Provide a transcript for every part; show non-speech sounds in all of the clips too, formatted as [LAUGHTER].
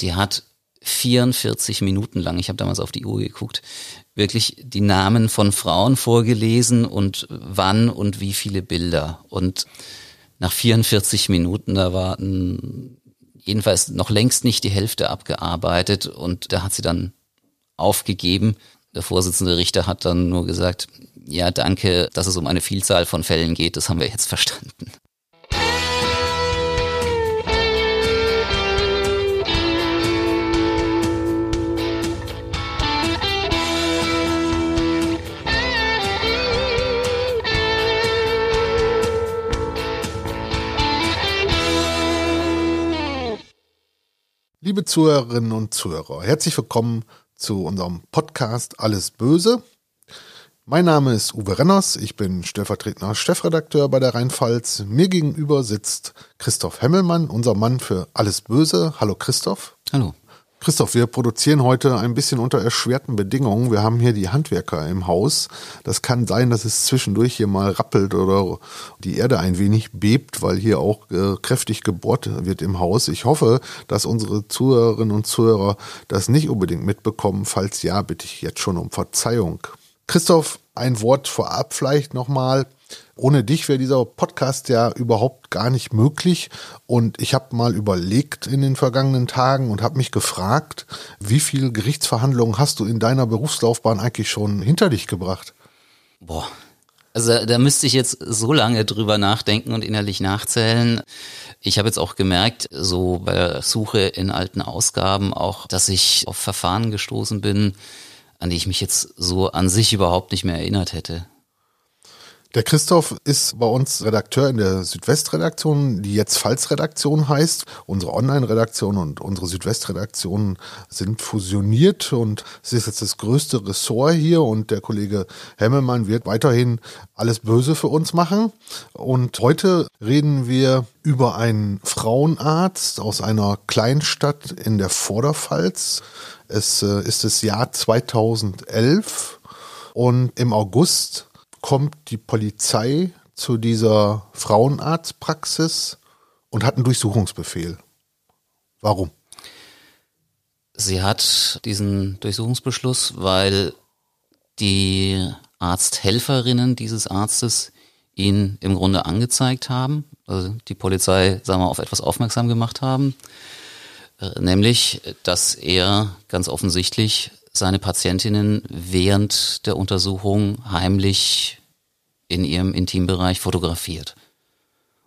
Die hat 44 Minuten lang, ich habe damals auf die Uhr geguckt, wirklich die Namen von Frauen vorgelesen und wann und wie viele Bilder. Und nach 44 Minuten, da war jedenfalls noch längst nicht die Hälfte abgearbeitet und da hat sie dann aufgegeben. Der Vorsitzende Richter hat dann nur gesagt, ja, danke, dass es um eine Vielzahl von Fällen geht, das haben wir jetzt verstanden. Liebe Zuhörerinnen und Zuhörer, herzlich willkommen zu unserem Podcast Alles Böse. Mein Name ist Uwe Renners, ich bin stellvertretender Chefredakteur bei der Rheinpfalz. Mir gegenüber sitzt Christoph Hemmelmann, unser Mann für Alles Böse. Hallo Christoph. Hallo. Christoph, wir produzieren heute ein bisschen unter erschwerten Bedingungen. Wir haben hier die Handwerker im Haus. Das kann sein, dass es zwischendurch hier mal rappelt oder die Erde ein wenig bebt, weil hier auch äh, kräftig gebohrt wird im Haus. Ich hoffe, dass unsere Zuhörerinnen und Zuhörer das nicht unbedingt mitbekommen. Falls ja, bitte ich jetzt schon um Verzeihung. Christoph, ein Wort vorab vielleicht nochmal. Ohne dich wäre dieser Podcast ja überhaupt gar nicht möglich. Und ich habe mal überlegt in den vergangenen Tagen und habe mich gefragt, wie viele Gerichtsverhandlungen hast du in deiner Berufslaufbahn eigentlich schon hinter dich gebracht? Boah. Also da müsste ich jetzt so lange drüber nachdenken und innerlich nachzählen. Ich habe jetzt auch gemerkt, so bei der Suche in alten Ausgaben auch, dass ich auf Verfahren gestoßen bin, an die ich mich jetzt so an sich überhaupt nicht mehr erinnert hätte. Der Christoph ist bei uns Redakteur in der Südwestredaktion, die jetzt Pfalz-Redaktion heißt. Unsere Online-Redaktion und unsere Südwestredaktion sind fusioniert und es ist jetzt das größte Ressort hier und der Kollege Hemmelmann wird weiterhin alles Böse für uns machen. Und heute reden wir über einen Frauenarzt aus einer Kleinstadt in der Vorderpfalz. Es äh, ist das Jahr 2011 und im August kommt die Polizei zu dieser Frauenarztpraxis und hat einen Durchsuchungsbefehl. Warum? Sie hat diesen Durchsuchungsbeschluss, weil die Arzthelferinnen dieses Arztes ihn im Grunde angezeigt haben, also die Polizei, sagen wir, auf etwas aufmerksam gemacht haben, nämlich, dass er ganz offensichtlich seine Patientinnen während der Untersuchung heimlich in ihrem Intimbereich fotografiert.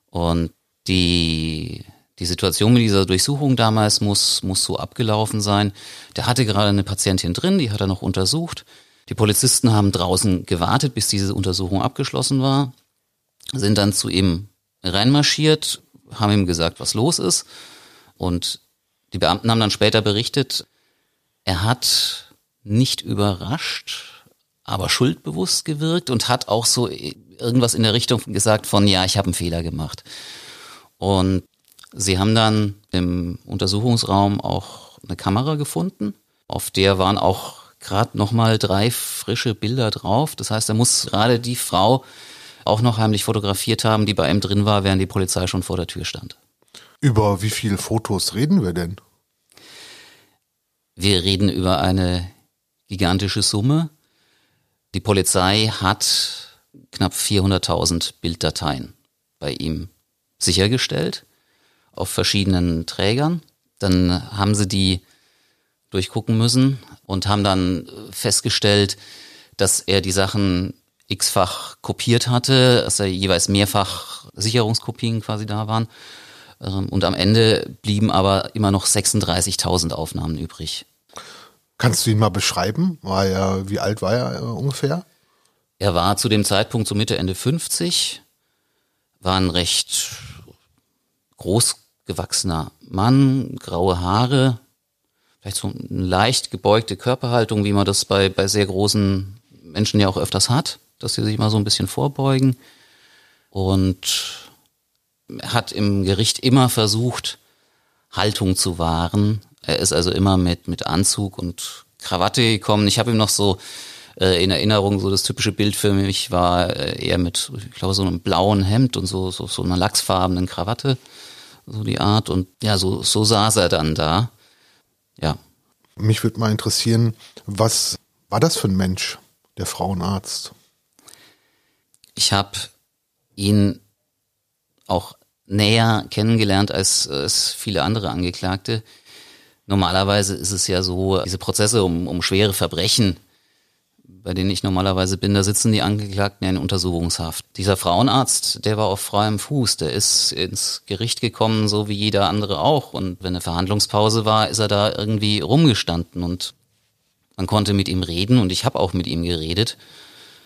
Und die, die Situation mit dieser Durchsuchung damals muss, muss so abgelaufen sein. Der hatte gerade eine Patientin drin, die hat er noch untersucht. Die Polizisten haben draußen gewartet, bis diese Untersuchung abgeschlossen war, sind dann zu ihm reinmarschiert, haben ihm gesagt, was los ist. Und die Beamten haben dann später berichtet, er hat nicht überrascht, aber schuldbewusst gewirkt und hat auch so irgendwas in der Richtung gesagt von, ja, ich habe einen Fehler gemacht. Und sie haben dann im Untersuchungsraum auch eine Kamera gefunden, auf der waren auch gerade nochmal drei frische Bilder drauf. Das heißt, er muss gerade die Frau auch noch heimlich fotografiert haben, die bei ihm drin war, während die Polizei schon vor der Tür stand. Über wie viele Fotos reden wir denn? Wir reden über eine gigantische Summe. Die Polizei hat knapp 400.000 Bilddateien bei ihm sichergestellt auf verschiedenen Trägern. Dann haben sie die durchgucken müssen und haben dann festgestellt, dass er die Sachen x-fach kopiert hatte, dass er jeweils mehrfach Sicherungskopien quasi da waren. Ähm, und am Ende blieben aber immer noch 36.000 Aufnahmen übrig. Kannst du ihn mal beschreiben? War er, wie alt war er äh, ungefähr? Er war zu dem Zeitpunkt so Mitte, Ende 50, war ein recht großgewachsener Mann, graue Haare, vielleicht so eine leicht gebeugte Körperhaltung, wie man das bei, bei sehr großen Menschen ja auch öfters hat, dass sie sich mal so ein bisschen vorbeugen. Und hat im Gericht immer versucht, Haltung zu wahren, er ist also immer mit, mit Anzug und Krawatte gekommen. Ich habe ihm noch so äh, in Erinnerung, so das typische Bild für mich war äh, eher mit, ich glaube, so einem blauen Hemd und so, so, so einer lachsfarbenen Krawatte, so die Art. Und ja, so, so saß er dann da. Ja. Mich würde mal interessieren, was war das für ein Mensch, der Frauenarzt? Ich habe ihn auch näher kennengelernt als, als viele andere Angeklagte. Normalerweise ist es ja so, diese Prozesse um, um schwere Verbrechen, bei denen ich normalerweise bin, da sitzen die Angeklagten ja in Untersuchungshaft. Dieser Frauenarzt, der war auf freiem Fuß, der ist ins Gericht gekommen, so wie jeder andere auch. Und wenn eine Verhandlungspause war, ist er da irgendwie rumgestanden und man konnte mit ihm reden und ich habe auch mit ihm geredet.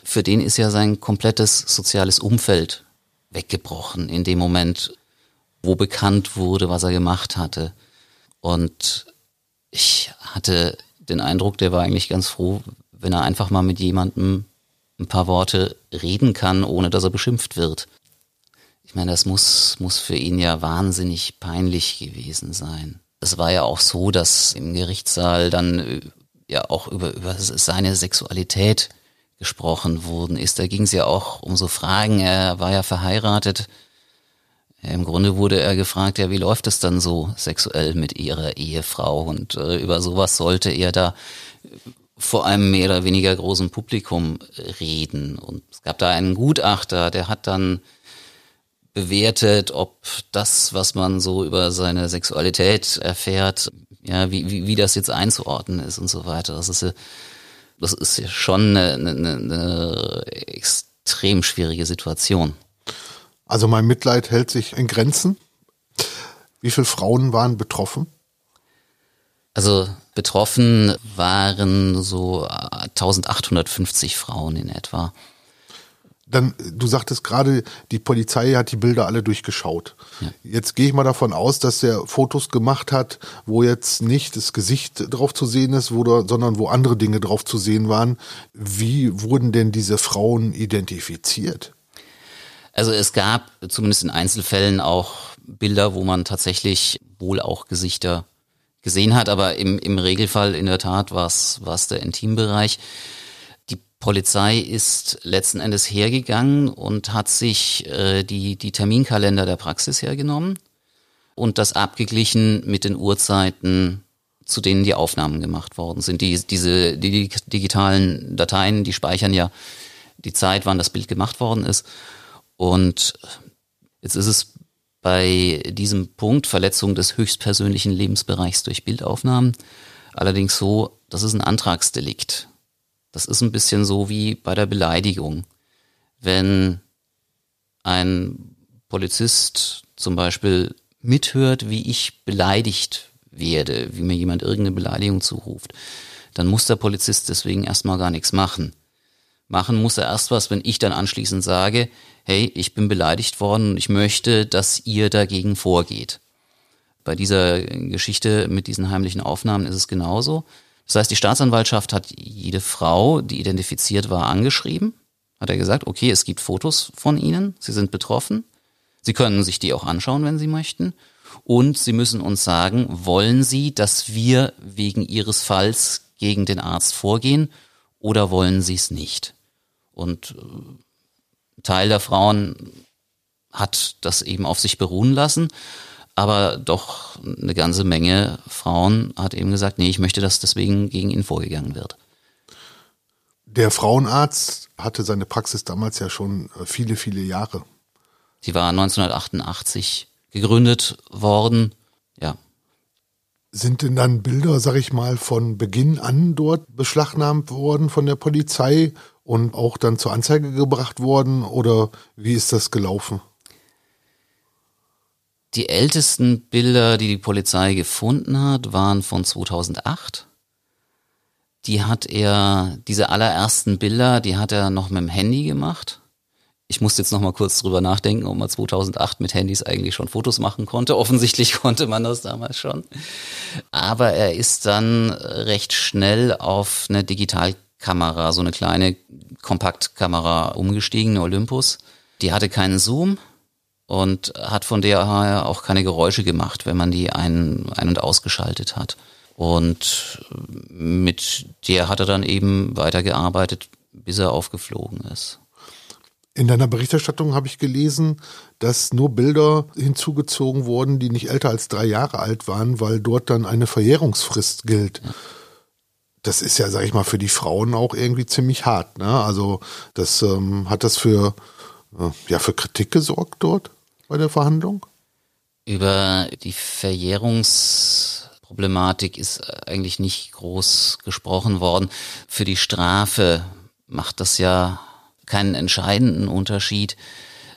Für den ist ja sein komplettes soziales Umfeld weggebrochen in dem Moment, wo bekannt wurde, was er gemacht hatte. Und ich hatte den Eindruck, der war eigentlich ganz froh, wenn er einfach mal mit jemandem ein paar Worte reden kann, ohne dass er beschimpft wird. Ich meine, das muss, muss für ihn ja wahnsinnig peinlich gewesen sein. Es war ja auch so, dass im Gerichtssaal dann äh, ja auch über, über seine Sexualität gesprochen worden ist. Da ging es ja auch um so Fragen. Er war ja verheiratet. Im Grunde wurde er gefragt, ja, wie läuft es dann so sexuell mit ihrer Ehefrau? Und äh, über sowas sollte er da vor einem mehr oder weniger großen Publikum reden. Und es gab da einen Gutachter, der hat dann bewertet, ob das, was man so über seine Sexualität erfährt, ja, wie, wie, wie das jetzt einzuordnen ist und so weiter. Das ist das ist schon eine, eine, eine extrem schwierige Situation. Also mein Mitleid hält sich in Grenzen. Wie viele Frauen waren betroffen? Also betroffen waren so 1850 Frauen in etwa dann, du sagtest gerade, die Polizei hat die Bilder alle durchgeschaut. Ja. Jetzt gehe ich mal davon aus, dass er Fotos gemacht hat, wo jetzt nicht das Gesicht drauf zu sehen ist, wo sondern wo andere Dinge drauf zu sehen waren. Wie wurden denn diese Frauen identifiziert? Also es gab zumindest in Einzelfällen auch Bilder, wo man tatsächlich wohl auch Gesichter gesehen hat, aber im, im Regelfall in der Tat war es der Intimbereich. Polizei ist letzten Endes hergegangen und hat sich äh, die, die Terminkalender der Praxis hergenommen und das abgeglichen mit den Uhrzeiten, zu denen die Aufnahmen gemacht worden sind. Die, diese die digitalen Dateien, die speichern ja die Zeit, wann das Bild gemacht worden ist. Und jetzt ist es bei diesem Punkt Verletzung des höchstpersönlichen Lebensbereichs durch Bildaufnahmen allerdings so, das ist ein Antragsdelikt. Das ist ein bisschen so wie bei der Beleidigung. Wenn ein Polizist zum Beispiel mithört, wie ich beleidigt werde, wie mir jemand irgendeine Beleidigung zuruft, dann muss der Polizist deswegen erstmal gar nichts machen. Machen muss er erst was, wenn ich dann anschließend sage, hey, ich bin beleidigt worden und ich möchte, dass ihr dagegen vorgeht. Bei dieser Geschichte mit diesen heimlichen Aufnahmen ist es genauso. Das heißt, die Staatsanwaltschaft hat jede Frau, die identifiziert war, angeschrieben. Hat er gesagt, okay, es gibt Fotos von Ihnen, Sie sind betroffen. Sie können sich die auch anschauen, wenn Sie möchten. Und Sie müssen uns sagen, wollen Sie, dass wir wegen Ihres Falls gegen den Arzt vorgehen oder wollen Sie es nicht? Und äh, Teil der Frauen hat das eben auf sich beruhen lassen aber doch eine ganze Menge Frauen hat eben gesagt, nee, ich möchte, dass deswegen gegen ihn vorgegangen wird. Der Frauenarzt hatte seine Praxis damals ja schon äh, viele, viele Jahre. Sie war 1988 gegründet worden, ja. Sind denn dann Bilder, sag ich mal, von Beginn an dort beschlagnahmt worden von der Polizei und auch dann zur Anzeige gebracht worden oder wie ist das gelaufen? Die ältesten Bilder, die die Polizei gefunden hat, waren von 2008. Die hat er, diese allerersten Bilder, die hat er noch mit dem Handy gemacht. Ich musste jetzt noch mal kurz drüber nachdenken, ob man 2008 mit Handys eigentlich schon Fotos machen konnte. [LAUGHS] Offensichtlich konnte man das damals schon. Aber er ist dann recht schnell auf eine Digitalkamera, so eine kleine Kompaktkamera umgestiegen, eine Olympus. Die hatte keinen Zoom, und hat von der auch keine Geräusche gemacht, wenn man die ein-, ein und ausgeschaltet hat. Und mit der hat er dann eben weitergearbeitet, bis er aufgeflogen ist. In deiner Berichterstattung habe ich gelesen, dass nur Bilder hinzugezogen wurden, die nicht älter als drei Jahre alt waren, weil dort dann eine Verjährungsfrist gilt. Das ist ja, sag ich mal, für die Frauen auch irgendwie ziemlich hart. Ne? Also das ähm, hat das für äh, ja für Kritik gesorgt dort bei der Verhandlung. Über die Verjährungsproblematik ist eigentlich nicht groß gesprochen worden. Für die Strafe macht das ja keinen entscheidenden Unterschied,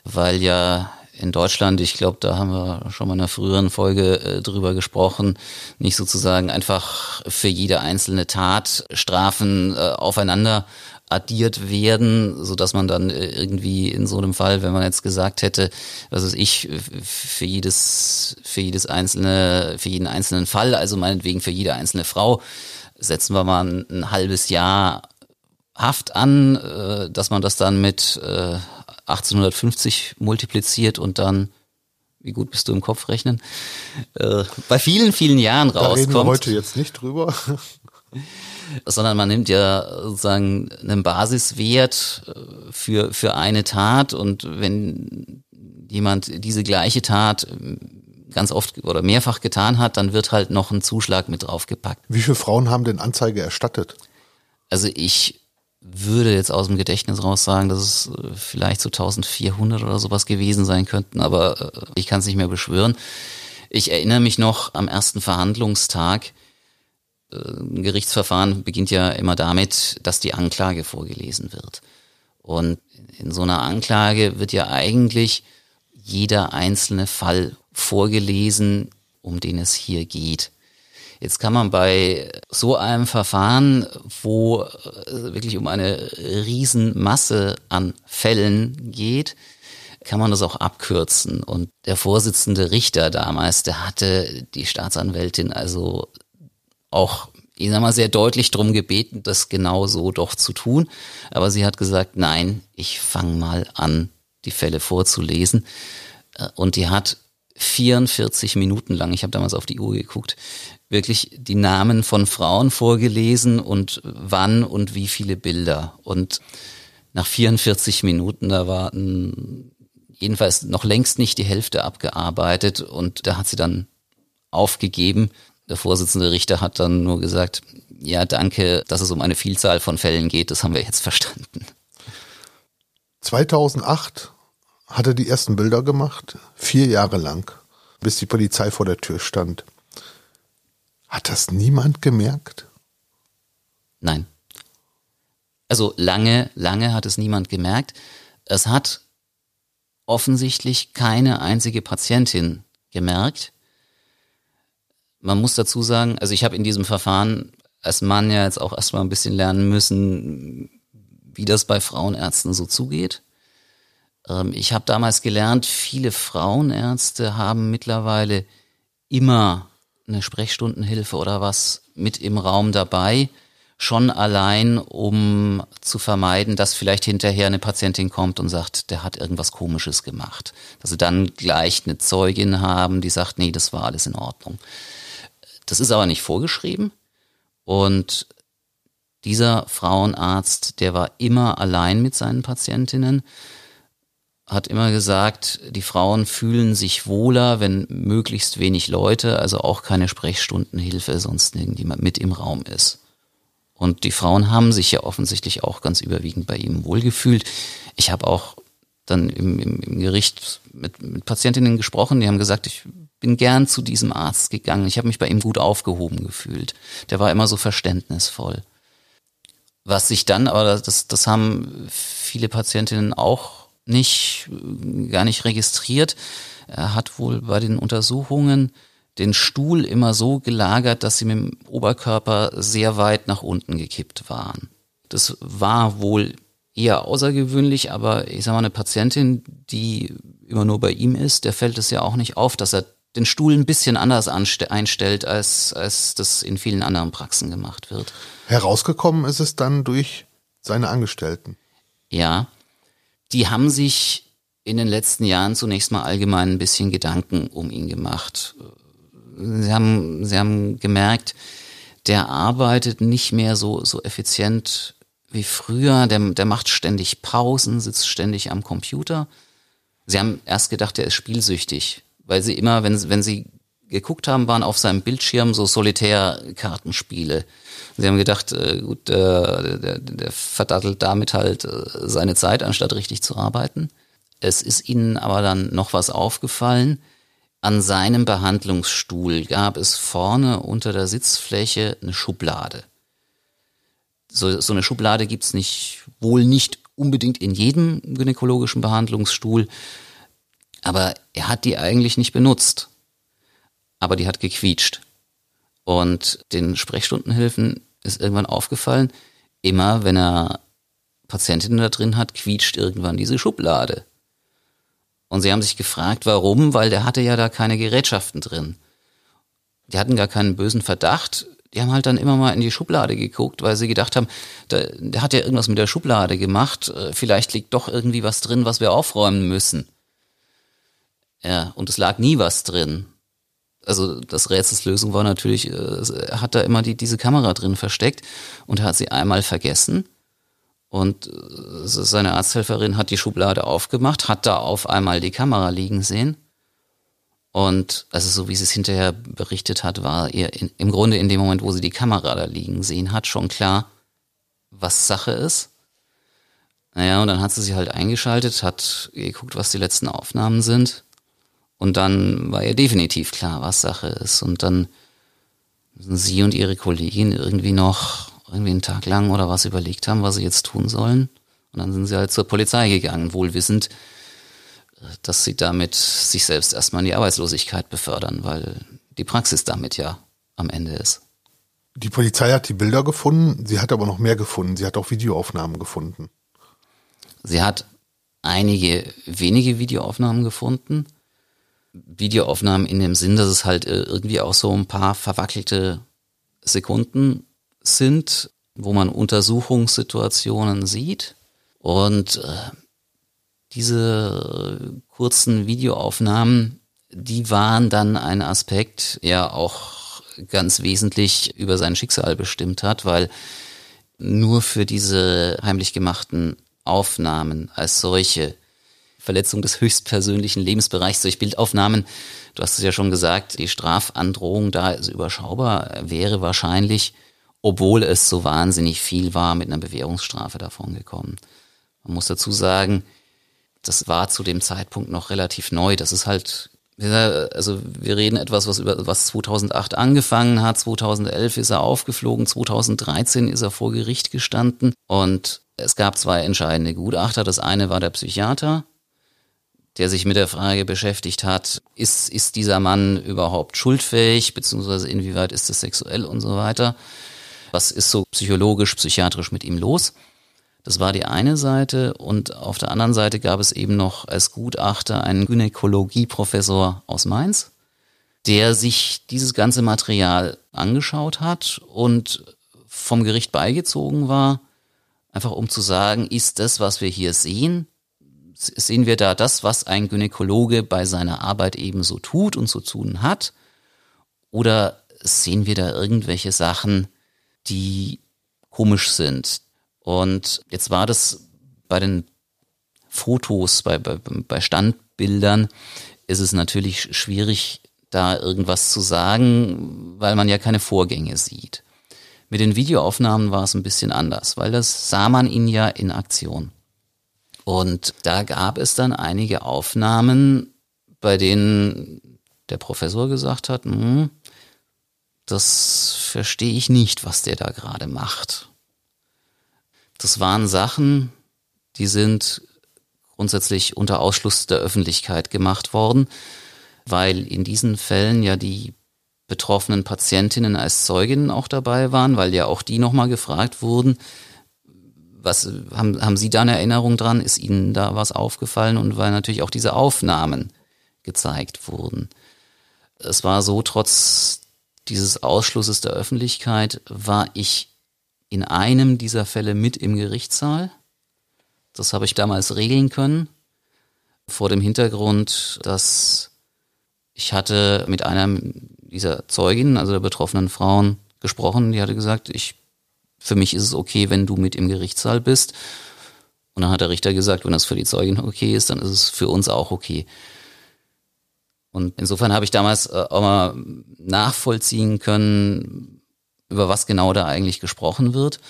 weil ja in Deutschland, ich glaube, da haben wir schon mal in einer früheren Folge äh, drüber gesprochen, nicht sozusagen einfach für jede einzelne Tat Strafen äh, aufeinander addiert werden, so dass man dann äh, irgendwie in so einem Fall, wenn man jetzt gesagt hätte, was weiß ich, für jedes, für jedes einzelne, für jeden einzelnen Fall, also meinetwegen für jede einzelne Frau, setzen wir mal ein, ein halbes Jahr Haft an, äh, dass man das dann mit äh, 1850 multipliziert und dann, wie gut bist du im Kopf rechnen, äh, bei vielen, vielen Jahren da rauskommt. Reden wir heute jetzt nicht drüber. [LAUGHS] sondern man nimmt ja sozusagen einen Basiswert äh, für, für eine Tat und wenn jemand diese gleiche Tat äh, ganz oft oder mehrfach getan hat, dann wird halt noch ein Zuschlag mit draufgepackt. Wie viele Frauen haben denn Anzeige erstattet? Also ich würde jetzt aus dem Gedächtnis raus sagen, dass es äh, vielleicht so 1400 oder sowas gewesen sein könnten, aber äh, ich kann es nicht mehr beschwören. Ich erinnere mich noch am ersten Verhandlungstag. Äh, ein Gerichtsverfahren beginnt ja immer damit, dass die Anklage vorgelesen wird. Und in so einer Anklage wird ja eigentlich jeder einzelne Fall vorgelesen, um den es hier geht. Jetzt kann man bei so einem Verfahren, wo äh, wirklich um eine Riesenmasse an Fällen geht, kann man das auch abkürzen. Und der Vorsitzende Richter damals, der hatte die Staatsanwältin also auch, ich sag mal, sehr deutlich drum gebeten, das genau so doch zu tun. Aber sie hat gesagt, nein, ich fange mal an, die Fälle vorzulesen. Äh, und die hat 44 Minuten lang, ich habe damals auf die Uhr geguckt, wirklich die Namen von Frauen vorgelesen und wann und wie viele Bilder. Und nach 44 Minuten, da war jedenfalls noch längst nicht die Hälfte abgearbeitet und da hat sie dann aufgegeben. Der Vorsitzende Richter hat dann nur gesagt, ja, danke, dass es um eine Vielzahl von Fällen geht, das haben wir jetzt verstanden. 2008 hat er die ersten Bilder gemacht, vier Jahre lang, bis die Polizei vor der Tür stand. Hat das niemand gemerkt? Nein. Also lange, lange hat es niemand gemerkt. Es hat offensichtlich keine einzige Patientin gemerkt. Man muss dazu sagen, also ich habe in diesem Verfahren als Mann ja jetzt auch erstmal ein bisschen lernen müssen, wie das bei Frauenärzten so zugeht. Ähm, ich habe damals gelernt, viele Frauenärzte haben mittlerweile immer eine Sprechstundenhilfe oder was mit im Raum dabei, schon allein, um zu vermeiden, dass vielleicht hinterher eine Patientin kommt und sagt, der hat irgendwas Komisches gemacht. Dass sie dann gleich eine Zeugin haben, die sagt, nee, das war alles in Ordnung. Das ist aber nicht vorgeschrieben und dieser Frauenarzt, der war immer allein mit seinen Patientinnen hat immer gesagt, die Frauen fühlen sich wohler, wenn möglichst wenig Leute, also auch keine Sprechstundenhilfe, sonst irgendjemand mit im Raum ist. Und die Frauen haben sich ja offensichtlich auch ganz überwiegend bei ihm wohlgefühlt. Ich habe auch dann im, im, im Gericht mit, mit Patientinnen gesprochen, die haben gesagt, ich bin gern zu diesem Arzt gegangen. Ich habe mich bei ihm gut aufgehoben gefühlt. Der war immer so verständnisvoll. Was sich dann, aber das, das haben viele Patientinnen auch nicht, gar nicht registriert. Er hat wohl bei den Untersuchungen den Stuhl immer so gelagert, dass sie mit dem Oberkörper sehr weit nach unten gekippt waren. Das war wohl eher außergewöhnlich, aber ich sag mal, eine Patientin, die immer nur bei ihm ist, der fällt es ja auch nicht auf, dass er den Stuhl ein bisschen anders einstellt, als, als das in vielen anderen Praxen gemacht wird. Herausgekommen ist es dann durch seine Angestellten. Ja, die haben sich in den letzten Jahren zunächst mal allgemein ein bisschen Gedanken um ihn gemacht. Sie haben, sie haben gemerkt, der arbeitet nicht mehr so, so effizient wie früher, der, der macht ständig Pausen, sitzt ständig am Computer. Sie haben erst gedacht, er ist spielsüchtig, weil sie immer, wenn, wenn sie geguckt haben, waren auf seinem Bildschirm so Solitär-Kartenspiele. Sie haben gedacht, äh, gut, äh, der, der verdattelt damit halt äh, seine Zeit, anstatt richtig zu arbeiten. Es ist ihnen aber dann noch was aufgefallen. An seinem Behandlungsstuhl gab es vorne unter der Sitzfläche eine Schublade. So, so eine Schublade gibt's nicht, wohl nicht unbedingt in jedem gynäkologischen Behandlungsstuhl, aber er hat die eigentlich nicht benutzt. Aber die hat gequietscht. Und den Sprechstundenhilfen ist irgendwann aufgefallen, immer wenn er Patientinnen da drin hat, quietscht irgendwann diese Schublade. Und sie haben sich gefragt, warum, weil der hatte ja da keine Gerätschaften drin. Die hatten gar keinen bösen Verdacht. Die haben halt dann immer mal in die Schublade geguckt, weil sie gedacht haben, der, der hat ja irgendwas mit der Schublade gemacht. Äh, vielleicht liegt doch irgendwie was drin, was wir aufräumen müssen. Ja, und es lag nie was drin also das Rätselslösung war natürlich, äh, er hat da immer die, diese Kamera drin versteckt und hat sie einmal vergessen. Und äh, seine Arzthelferin hat die Schublade aufgemacht, hat da auf einmal die Kamera liegen sehen. Und also so wie sie es hinterher berichtet hat, war ihr in, im Grunde in dem Moment, wo sie die Kamera da liegen sehen hat, schon klar, was Sache ist. Naja, und dann hat sie sie halt eingeschaltet, hat geguckt, was die letzten Aufnahmen sind und dann war ihr definitiv klar, was Sache ist. Und dann müssen sie und ihre Kollegin irgendwie noch irgendwie einen Tag lang oder was überlegt haben, was sie jetzt tun sollen. Und dann sind sie halt zur Polizei gegangen, wohl wissend, dass sie damit sich selbst erstmal in die Arbeitslosigkeit befördern, weil die Praxis damit ja am Ende ist. Die Polizei hat die Bilder gefunden, sie hat aber noch mehr gefunden. Sie hat auch Videoaufnahmen gefunden. Sie hat einige wenige Videoaufnahmen gefunden. Videoaufnahmen in dem Sinn, dass es halt äh, irgendwie auch so ein paar verwackelte Sekunden sind, wo man Untersuchungssituationen sieht. Und äh, diese kurzen Videoaufnahmen, die waren dann ein Aspekt, der auch ganz wesentlich über sein Schicksal bestimmt hat, weil nur für diese heimlich gemachten Aufnahmen als solche Verletzung des höchstpersönlichen Lebensbereichs durch Bildaufnahmen. Du hast es ja schon gesagt, die Strafandrohung da ist überschaubar, wäre wahrscheinlich, obwohl es so wahnsinnig viel war, mit einer Bewährungsstrafe davon gekommen. Man muss dazu sagen, das war zu dem Zeitpunkt noch relativ neu. Das ist halt, also wir reden etwas, was über was 2008 angefangen hat. 2011 ist er aufgeflogen, 2013 ist er vor Gericht gestanden und es gab zwei entscheidende Gutachter. Das eine war der Psychiater, der sich mit der Frage beschäftigt hat, ist, ist dieser Mann überhaupt schuldfähig, beziehungsweise inwieweit ist es sexuell und so weiter. Was ist so psychologisch, psychiatrisch mit ihm los? Das war die eine Seite und auf der anderen Seite gab es eben noch als Gutachter einen Gynäkologieprofessor aus Mainz, der sich dieses ganze Material angeschaut hat und vom Gericht beigezogen war, einfach um zu sagen, ist das, was wir hier sehen, sehen wir da das, was ein Gynäkologe bei seiner Arbeit ebenso tut und zu tun hat? Oder sehen wir da irgendwelche Sachen, die komisch sind? Und jetzt war das bei den Fotos, bei, bei, bei Standbildern, ist es natürlich schwierig, da irgendwas zu sagen, weil man ja keine Vorgänge sieht. Mit den Videoaufnahmen war es ein bisschen anders, weil das sah man ihn ja in Aktion. Und da gab es dann einige Aufnahmen, bei denen der Professor gesagt hat, hm, das verstehe ich nicht, was der da gerade macht. Das waren Sachen, die sind grundsätzlich unter Ausschluss der Öffentlichkeit gemacht worden, weil in diesen Fällen ja die betroffenen Patientinnen als Zeuginnen auch dabei waren, weil ja auch die nochmal gefragt wurden, was haben, haben Sie da eine Erinnerung dran? Ist Ihnen da was aufgefallen? Und weil natürlich auch diese Aufnahmen gezeigt wurden. Es war so, trotz dieses Ausschlusses der Öffentlichkeit war ich in einem dieser Fälle mit im Gerichtssaal. Das habe ich damals regeln können. Vor dem Hintergrund, dass ich hatte mit einer dieser Zeuginnen, also der betroffenen Frauen, gesprochen. Die hatte gesagt, ich für mich ist es okay, wenn du mit im Gerichtssaal bist. Und dann hat der Richter gesagt, wenn das für die Zeugin okay ist, dann ist es für uns auch okay. Und insofern habe ich damals äh, auch mal nachvollziehen können, über was genau da eigentlich gesprochen wird.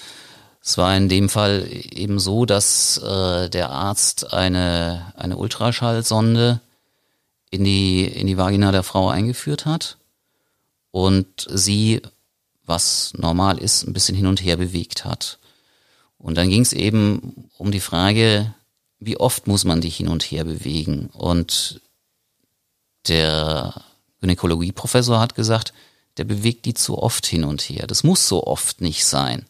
Es war in dem Fall eben so, dass äh, der Arzt eine, eine Ultraschallsonde in die, in die Vagina der Frau eingeführt hat und sie, was normal ist, ein bisschen hin und her bewegt hat. Und dann ging es eben um die Frage, wie oft muss man die hin und her bewegen? Und der Gynäkologieprofessor hat gesagt, der bewegt die zu oft hin und her. Das muss so oft nicht sein.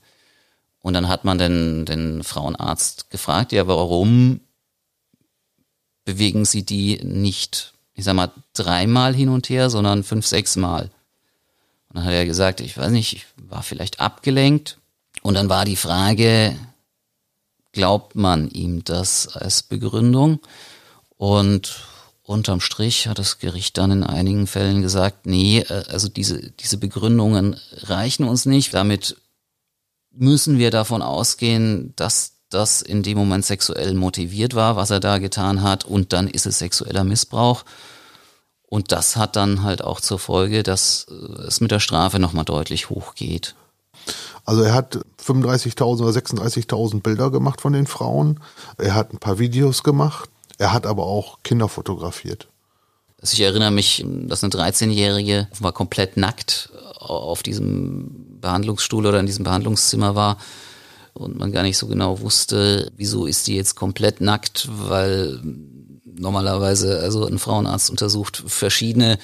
Und dann hat man den, den Frauenarzt gefragt, ja, warum bewegen Sie die nicht, ich sag mal, dreimal hin und her, sondern fünf, sechs Mal? Und dann hat er gesagt, ich weiß nicht, ich war vielleicht abgelenkt. Und dann war die Frage, glaubt man ihm das als Begründung? Und unterm Strich hat das Gericht dann in einigen Fällen gesagt, nee, äh, also diese, diese Begründungen reichen uns nicht. Damit müssen wir davon ausgehen, dass das in dem Moment sexuell motiviert war, was er da getan hat, und dann ist es sexueller Missbrauch. Und das hat dann halt auch zur Folge, dass äh, es mit der Strafe nochmal deutlich hochgeht. Also er hat 35.000 oder 36.000 Bilder gemacht von den Frauen. Er hat ein paar Videos gemacht. Er hat aber auch Kinder fotografiert. Also ich erinnere mich, dass eine 13-Jährige war komplett nackt auf diesem Behandlungsstuhl oder in diesem Behandlungszimmer war und man gar nicht so genau wusste, wieso ist die jetzt komplett nackt, weil normalerweise, also ein Frauenarzt untersucht verschiedene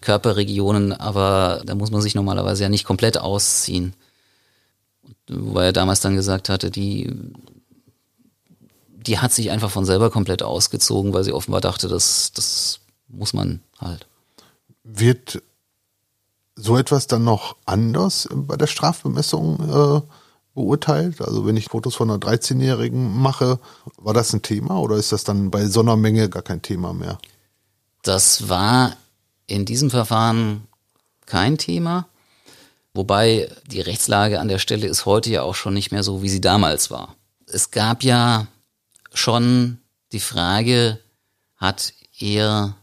Körperregionen, aber da muss man sich normalerweise ja nicht komplett ausziehen. Wobei er damals dann gesagt hatte, die die hat sich einfach von selber komplett ausgezogen, weil sie offenbar dachte, das, das muss man halt. Wird so etwas dann noch anders bei der Strafbemessung äh, beurteilt? Also wenn ich Fotos von einer 13-Jährigen mache, war das ein Thema oder ist das dann bei so einer Menge gar kein Thema mehr? Das war in diesem Verfahren kein Thema. Wobei die Rechtslage an der Stelle ist heute ja auch schon nicht mehr so, wie sie damals war. Es gab ja schon die Frage, hat er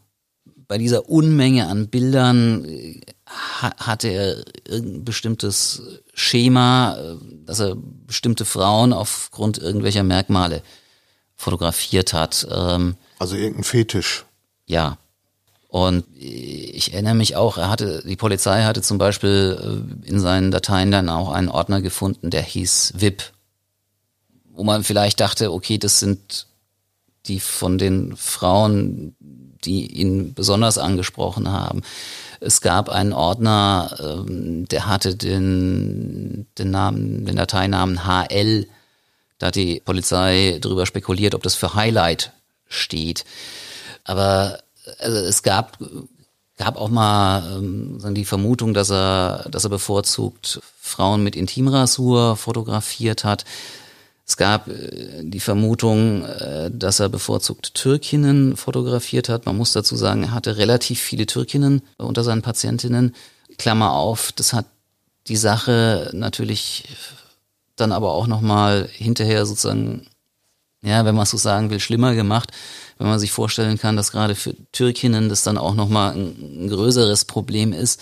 bei dieser Unmenge an Bildern, äh, hatte er irgendein bestimmtes Schema, äh, dass er bestimmte Frauen aufgrund irgendwelcher Merkmale fotografiert hat. Ähm, also irgendein Fetisch. Ja. Und ich erinnere mich auch, er hatte, die Polizei hatte zum Beispiel äh, in seinen Dateien dann auch einen Ordner gefunden, der hieß VIP wo man vielleicht dachte, okay, das sind die von den Frauen, die ihn besonders angesprochen haben. Es gab einen Ordner, ähm, der hatte den, den Namen, den Dateinamen HL. Da hat die Polizei darüber spekuliert, ob das für Highlight steht. Aber also es gab gab auch mal ähm, die Vermutung, dass er, dass er bevorzugt Frauen mit Intimrasur fotografiert hat. Es gab äh, die Vermutung, äh, dass er bevorzugt Türkinnen fotografiert hat. Man muss dazu sagen, er hatte relativ viele Türkinnen unter seinen Patientinnen. Klammer auf, das hat die Sache natürlich dann aber auch nochmal hinterher sozusagen, ja, wenn man es so sagen will, schlimmer gemacht, wenn man sich vorstellen kann, dass gerade für Türkinnen das dann auch nochmal ein, ein größeres Problem ist,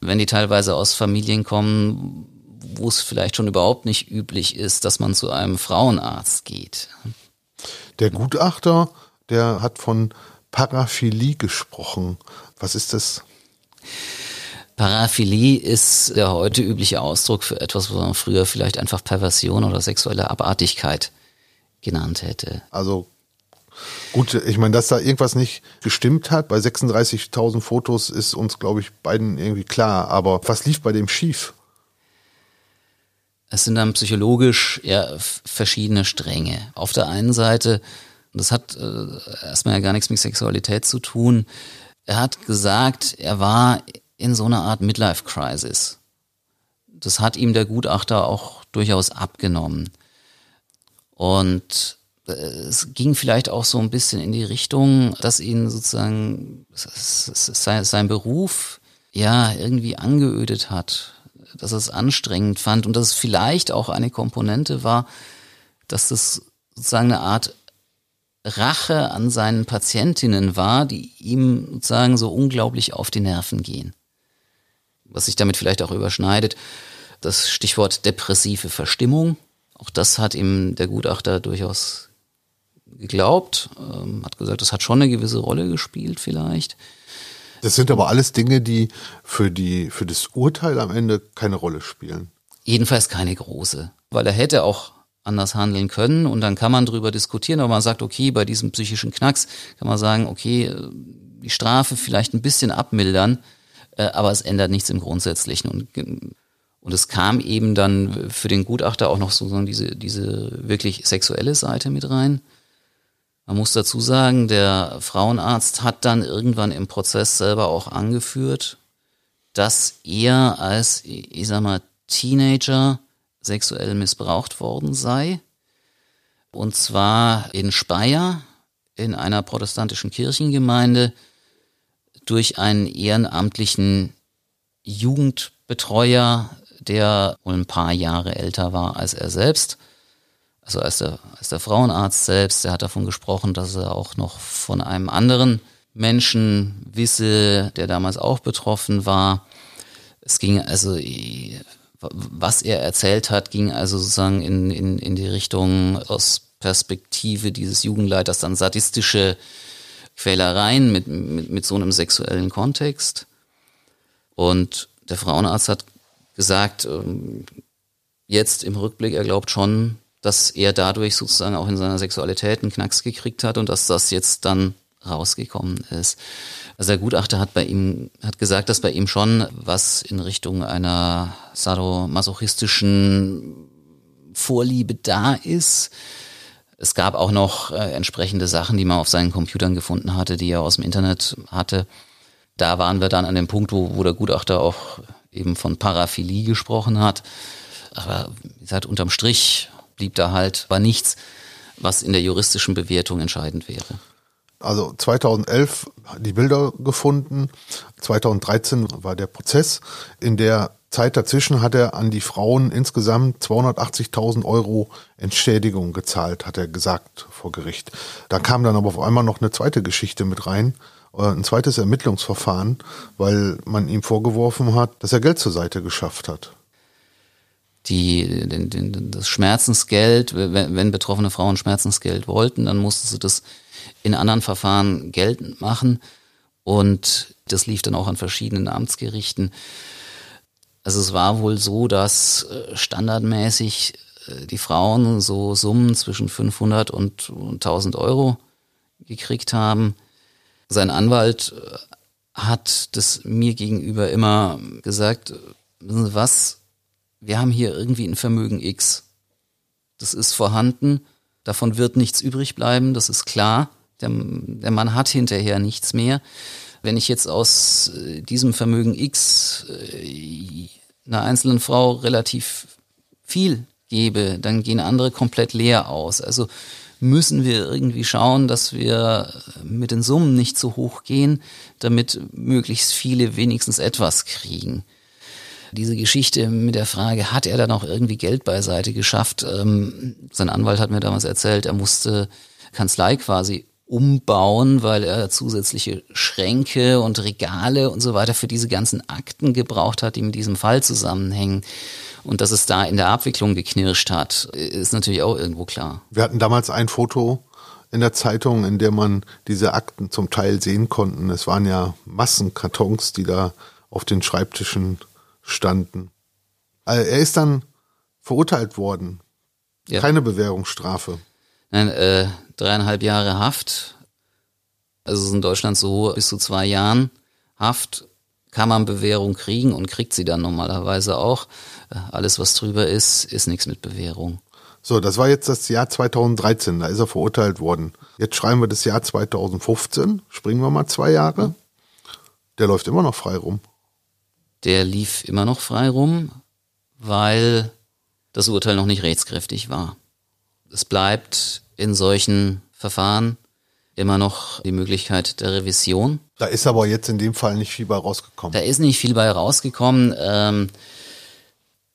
wenn die teilweise aus Familien kommen, wo es vielleicht schon überhaupt nicht üblich ist, dass man zu einem Frauenarzt geht. Der Gutachter, der hat von Paraphilie gesprochen. Was ist das? Paraphilie ist der heute übliche Ausdruck für etwas, was man früher vielleicht einfach Perversion oder sexuelle Abartigkeit genannt hätte. Also Gut, ich meine, dass da irgendwas nicht gestimmt hat, bei 36.000 Fotos ist uns, glaube ich, beiden irgendwie klar. Aber was lief bei dem schief? Es sind dann psychologisch ja verschiedene Stränge. Auf der einen Seite, das hat äh, erstmal ja gar nichts mit Sexualität zu tun, er hat gesagt, er war in so einer Art Midlife-Crisis. Das hat ihm der Gutachter auch durchaus abgenommen. Und äh, es ging vielleicht auch so ein bisschen in die Richtung, dass ihn sozusagen sein Beruf ja irgendwie angeödet hat dass er es anstrengend fand und dass es vielleicht auch eine Komponente war, dass das sozusagen eine Art Rache an seinen Patientinnen war, die ihm sozusagen so unglaublich auf die Nerven gehen. Was sich damit vielleicht auch überschneidet, das Stichwort depressive Verstimmung. Auch das hat ihm der Gutachter durchaus geglaubt, ähm, hat gesagt, das hat schon eine gewisse Rolle gespielt vielleicht. Das sind aber alles Dinge, die für, die, für das Urteil am Ende keine Rolle spielen. Jedenfalls keine große, weil er hätte auch anders handeln können und dann kann man darüber diskutieren, aber man sagt, okay, bei diesem psychischen Knacks kann man sagen, okay, äh, die Strafe vielleicht ein bisschen abmildern, äh, aber es ändert nichts im Grundsätzlichen und und es kam eben dann für den Gutachter auch noch sozusagen diese, diese wirklich sexuelle Seite mit rein. Man muss dazu sagen, der Frauenarzt hat dann irgendwann im Prozess selber auch angeführt, dass er als, ich sag mal, Teenager sexuell missbraucht worden sei. Und zwar in Speyer, in einer protestantischen Kirchengemeinde, durch einen ehrenamtlichen Jugendbetreuer, der wohl ein paar Jahre älter war als er selbst also als der, als der Frauenarzt selbst, der hat davon gesprochen, dass er auch noch von einem anderen Menschen wisse, der damals auch betroffen war. Es ging also, was er erzählt hat, ging also sozusagen in, in, in die Richtung aus Perspektive dieses Jugendleiters dann sadistische Quälereien mit, mit, mit so einem sexuellen Kontext. Und der Frauenarzt hat gesagt, ähm, jetzt im Rückblick, er glaubt schon, dass er dadurch sozusagen auch in seiner Sexualität einen Knacks gekriegt hat und dass das jetzt dann rausgekommen ist. Also der Gutachter hat bei ihm, hat gesagt, dass bei ihm schon was in Richtung einer sadomasochistischen Vorliebe da ist. Es gab auch noch äh, entsprechende Sachen, die man auf seinen Computern gefunden hatte, die er aus dem Internet hatte. Da waren wir dann an dem Punkt, wo, wo der Gutachter auch eben von Paraphilie gesprochen hat. Aber wie gesagt, unterm Strich blieb da halt, war nichts, was in der juristischen Bewertung entscheidend wäre. Also 2011 die Bilder gefunden, 2013 war der Prozess. In der Zeit dazwischen hat er an die Frauen insgesamt 280.000 Euro Entschädigung gezahlt, hat er gesagt vor Gericht. Da kam dann aber auf einmal noch eine zweite Geschichte mit rein, äh, ein zweites Ermittlungsverfahren, weil man ihm vorgeworfen hat, dass er Geld zur Seite geschafft hat die, den, den, das Schmerzensgeld, wenn, wenn betroffene Frauen Schmerzensgeld wollten, dann mussten sie das in anderen Verfahren geltend machen. Und das lief dann auch an verschiedenen Amtsgerichten. Also es war wohl so, dass äh, standardmäßig äh, die Frauen so Summen zwischen 500 und 1000 Euro gekriegt haben. Sein Anwalt äh, hat das mir gegenüber immer gesagt, wissen Sie was, wir haben hier irgendwie ein Vermögen X. Das ist vorhanden, davon wird nichts übrig bleiben, das ist klar. Der, der Mann hat hinterher nichts mehr. Wenn ich jetzt aus äh, diesem Vermögen X äh, einer einzelnen Frau relativ viel gebe, dann gehen andere komplett leer aus. Also müssen wir irgendwie schauen, dass wir mit den Summen nicht zu hoch gehen, damit möglichst viele wenigstens etwas kriegen diese Geschichte mit der Frage, hat er da noch irgendwie Geld beiseite geschafft? Ähm, sein Anwalt hat mir damals erzählt, er musste Kanzlei quasi umbauen, weil er zusätzliche Schränke und Regale und so weiter für diese ganzen Akten gebraucht hat, die mit diesem Fall zusammenhängen. Und dass es da in der Abwicklung geknirscht hat, ist natürlich auch irgendwo klar. Wir hatten damals ein Foto in der Zeitung, in der man diese Akten zum Teil sehen konnten. Es waren ja Massenkartons, die da auf den Schreibtischen standen. Also er ist dann verurteilt worden. Ja. Keine Bewährungsstrafe. Nein, äh, dreieinhalb Jahre Haft. Also es ist in Deutschland so, bis zu zwei Jahren Haft kann man Bewährung kriegen und kriegt sie dann normalerweise auch. Äh, alles, was drüber ist, ist nichts mit Bewährung. So, das war jetzt das Jahr 2013, da ist er verurteilt worden. Jetzt schreiben wir das Jahr 2015, springen wir mal zwei Jahre. Der läuft immer noch frei rum der lief immer noch frei rum, weil das Urteil noch nicht rechtskräftig war. Es bleibt in solchen Verfahren immer noch die Möglichkeit der Revision. Da ist aber jetzt in dem Fall nicht viel bei rausgekommen. Da ist nicht viel bei rausgekommen. Ähm,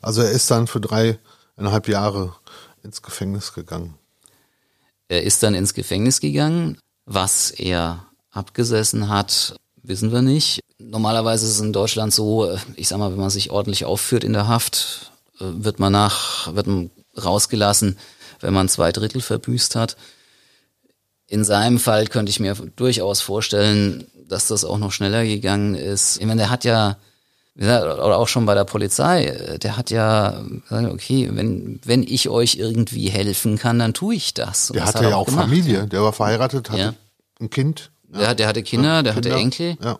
Also er ist dann für dreieinhalb Jahre ins Gefängnis gegangen. Er ist dann ins Gefängnis gegangen. Was er abgesessen hat, wissen wir nicht. Normalerweise ist es in Deutschland so, ich sag mal, wenn man sich ordentlich aufführt in der Haft, äh, wird man nach, wird man rausgelassen, wenn man zwei Drittel verbüßt hat. In seinem Fall könnte ich mir durchaus vorstellen, dass das auch noch schneller gegangen ist. Ich meine, der hat ja, oder auch schon bei der Polizei, der hat ja gesagt, okay, wenn, wenn ich euch irgendwie helfen kann, dann tue ich das. Und der hatte ja auch gemacht, Familie, der war verheiratet, hatte ja. ein Kind. Ja. Der, hatte Kinder, der Kinder. hatte Enkel. Ja.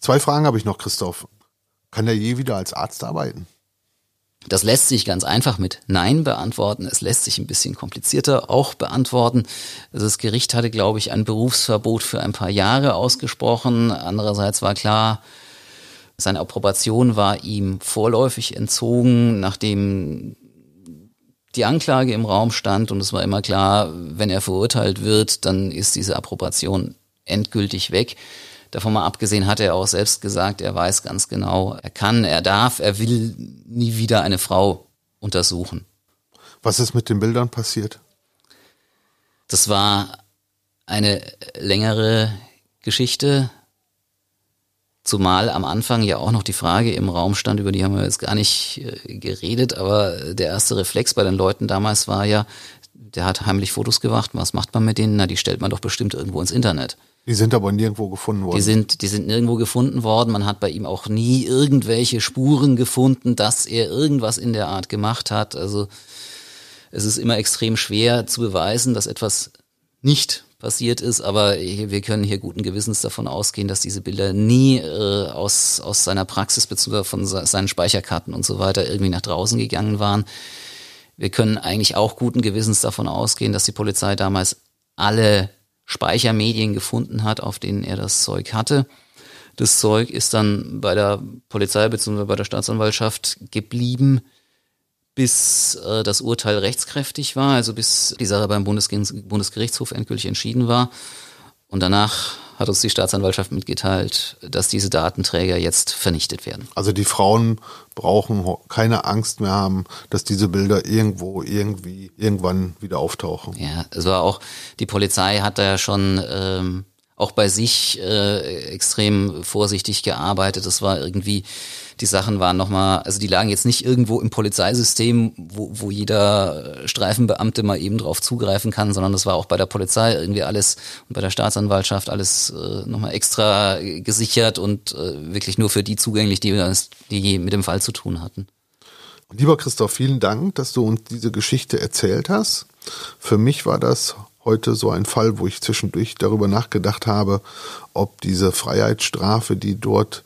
Zwei Fragen habe ich noch, Christoph. Kann der je wieder als Arzt arbeiten? Das lässt sich ganz einfach mit Nein beantworten. Es lässt sich ein bisschen komplizierter auch beantworten. Das Gericht hatte, glaube ich, ein Berufsverbot für ein paar Jahre ausgesprochen. Andererseits war klar, seine Approbation war ihm vorläufig entzogen, nachdem die Anklage im Raum stand und es war immer klar, wenn er verurteilt wird, dann ist diese Approbation endgültig weg. Davon mal abgesehen hat er auch selbst gesagt, er weiß ganz genau, er kann, er darf, er will nie wieder eine Frau untersuchen. Was ist mit den Bildern passiert? Das war eine längere Geschichte, zumal am Anfang ja auch noch die Frage im Raum stand, über die haben wir jetzt gar nicht äh, geredet, aber der erste Reflex bei den Leuten damals war ja, der hat heimlich Fotos gemacht, was macht man mit denen? Na, die stellt man doch bestimmt irgendwo ins Internet. Die sind aber nirgendwo gefunden worden. Die sind, die sind nirgendwo gefunden worden. Man hat bei ihm auch nie irgendwelche Spuren gefunden, dass er irgendwas in der Art gemacht hat. Also es ist immer extrem schwer zu beweisen, dass etwas nicht passiert ist, aber wir können hier guten Gewissens davon ausgehen, dass diese Bilder nie äh, aus, aus seiner Praxis bzw. von seinen Speicherkarten und so weiter irgendwie nach draußen gegangen waren. Wir können eigentlich auch guten Gewissens davon ausgehen, dass die Polizei damals alle Speichermedien gefunden hat, auf denen er das Zeug hatte. Das Zeug ist dann bei der Polizei bzw. bei der Staatsanwaltschaft geblieben, bis äh, das Urteil rechtskräftig war, also bis die Sache beim Bundesgerichtshof endgültig entschieden war. Und danach hat uns die Staatsanwaltschaft mitgeteilt, dass diese Datenträger jetzt vernichtet werden. Also die Frauen brauchen keine Angst mehr haben, dass diese Bilder irgendwo, irgendwie, irgendwann wieder auftauchen. Ja, es war auch, die Polizei hat da ja schon ähm, auch bei sich äh, extrem vorsichtig gearbeitet. Das war irgendwie die Sachen waren nochmal, also die lagen jetzt nicht irgendwo im Polizeisystem, wo, wo jeder Streifenbeamte mal eben drauf zugreifen kann, sondern das war auch bei der Polizei irgendwie alles und bei der Staatsanwaltschaft alles äh, nochmal extra gesichert und äh, wirklich nur für die zugänglich, die, die mit dem Fall zu tun hatten. Lieber Christoph, vielen Dank, dass du uns diese Geschichte erzählt hast. Für mich war das heute so ein Fall, wo ich zwischendurch darüber nachgedacht habe, ob diese Freiheitsstrafe, die dort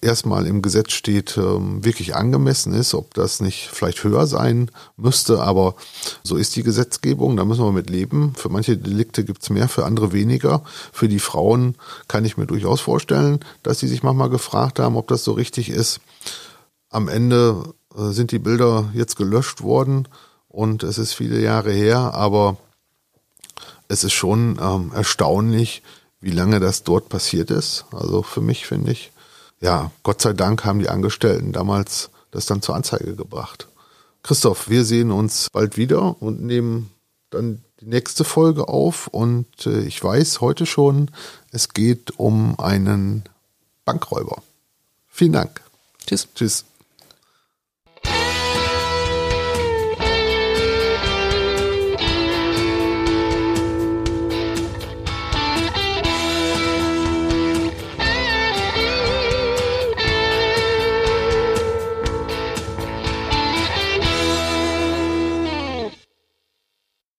erstmal im Gesetz steht, ähm, wirklich angemessen ist, ob das nicht vielleicht höher sein müsste, aber so ist die Gesetzgebung, da müssen wir mit leben. Für manche Delikte gibt es mehr, für andere weniger. Für die Frauen kann ich mir durchaus vorstellen, dass sie sich manchmal gefragt haben, ob das so richtig ist. Am Ende äh, sind die Bilder jetzt gelöscht worden und es ist viele Jahre her, aber es ist schon ähm, erstaunlich, wie lange das dort passiert ist. Also für mich finde ich, ja, Gott sei Dank haben die Angestellten damals das dann zur Anzeige gebracht. Christoph, wir sehen uns bald wieder und nehmen dann die nächste Folge auf. Und äh, ich weiß heute schon, es geht um einen Bankräuber. Vielen Dank. Tschüss. Tschüss.